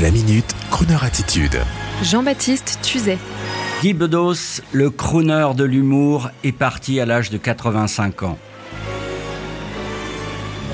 La minute, Kroneur attitude. Jean-Baptiste Tuzet. Guy Bedos, le crooner de l'humour, est parti à l'âge de 85 ans.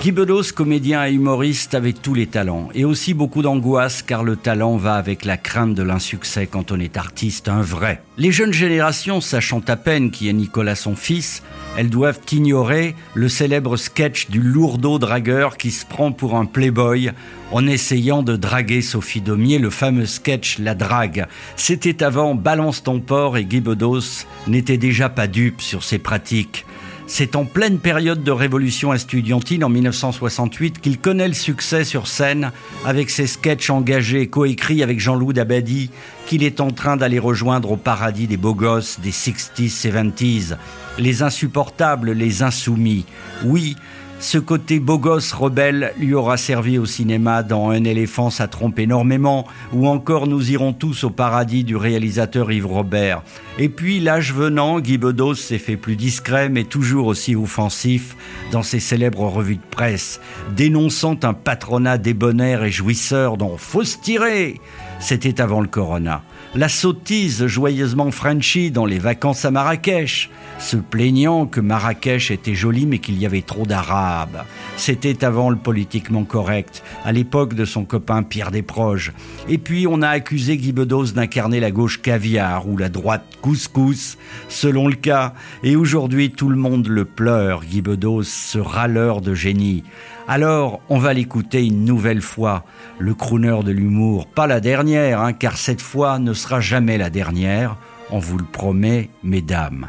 Guy Bedos, comédien et humoriste, avait tous les talents et aussi beaucoup d'angoisse car le talent va avec la crainte de l'insuccès quand on est artiste, un vrai. Les jeunes générations, sachant à peine qui est Nicolas son fils, elles doivent ignorer le célèbre sketch du lourdeau dragueur qui se prend pour un playboy en essayant de draguer Sophie Daumier, le fameux sketch La Drague. C'était avant Balance ton port et Guy Bedos n'était déjà pas dupe sur ses pratiques. C'est en pleine période de révolution estudiantine en 1968 qu'il connaît le succès sur scène avec ses sketchs engagés coécrits avec Jean-Loup Dabadi qu'il est en train d'aller rejoindre au paradis des beaux gosses des 60s, 70s, les insupportables, les insoumis. Oui, ce côté beau gosse rebelle lui aura servi au cinéma dans Un éléphant, ça trompe énormément, ou encore Nous irons tous au paradis du réalisateur Yves Robert. Et puis, l'âge venant, Guy Bedos s'est fait plus discret, mais toujours aussi offensif dans ses célèbres revues de presse, dénonçant un patronat débonnaire et jouisseur dont faut se tirer. C'était avant le corona la sottise joyeusement Frenchy dans les vacances à Marrakech, se plaignant que Marrakech était joli mais qu'il y avait trop d'Arabes. C'était avant le politiquement correct, à l'époque de son copain Pierre Desproges. Et puis on a accusé Guy Bedos d'incarner la gauche caviar ou la droite couscous, selon le cas. Et aujourd'hui tout le monde le pleure, Guy Bedos, ce râleur de génie. Alors, on va l'écouter une nouvelle fois, le crooner de l'humour. Pas la dernière, hein, car cette fois ne sera jamais la dernière. On vous le promet, mesdames.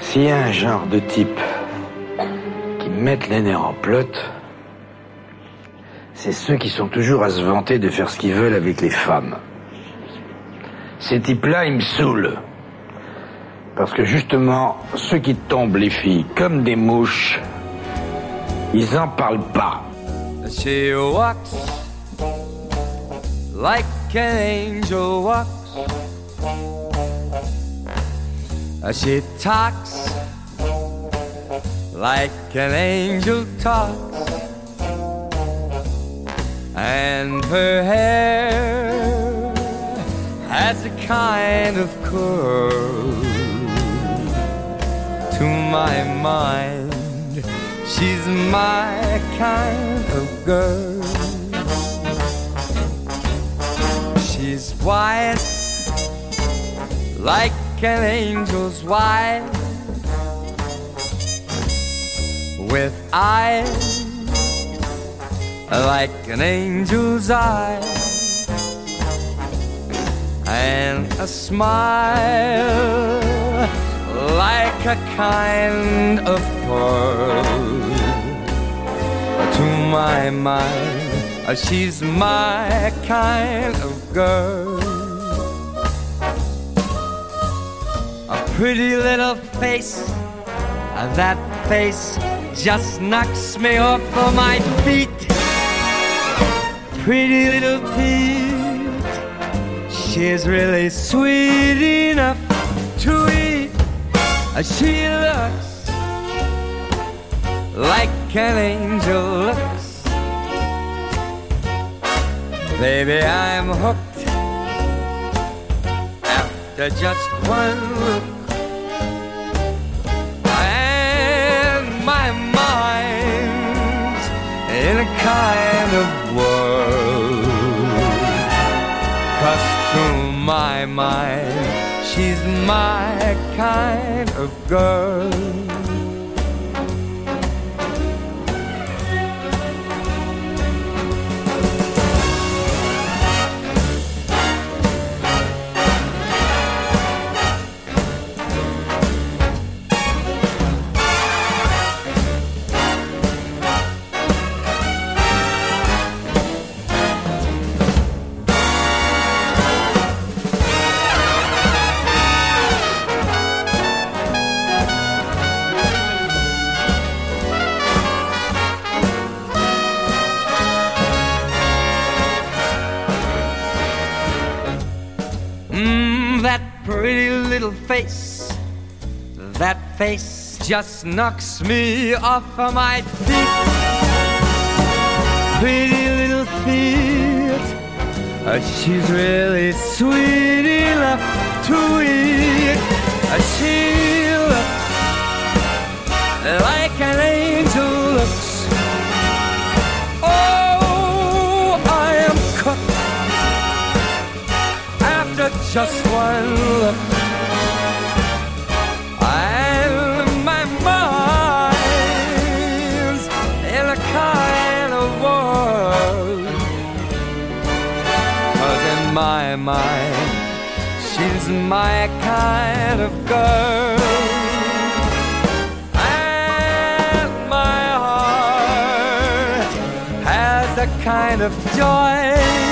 S'il y a un genre de type qui mettent les nerfs en plot, c'est ceux qui sont toujours à se vanter de faire ce qu'ils veulent avec les femmes. Ces types-là, ils me saoulent. Parce que justement, ceux qui tombent les filles comme des mouches, ils en parlent pas. She walks like an angel walks. Uh, she talks like an angel talks. And her hair has a kind of curl to my mind. She's my kind of girl. She's white, like an angel's white, with eyes like an angel's eyes, and a smile like a kind of pearl to my mind. She's my kind of girl. Pretty little face, that face just knocks me off of my feet. Pretty little feet, she's really sweet enough to eat. She looks like an angel looks. Baby, I'm hooked after just one look. In a kind of whirl. Cause to my mind, she's my kind of girl. Pretty little face, that face just knocks me off of my feet. Pretty little feet, Uh, she's really sweet enough to eat. Just one look. And my mind's in a kind of in my mind, she's my kind of girl. And my heart has a kind of joy.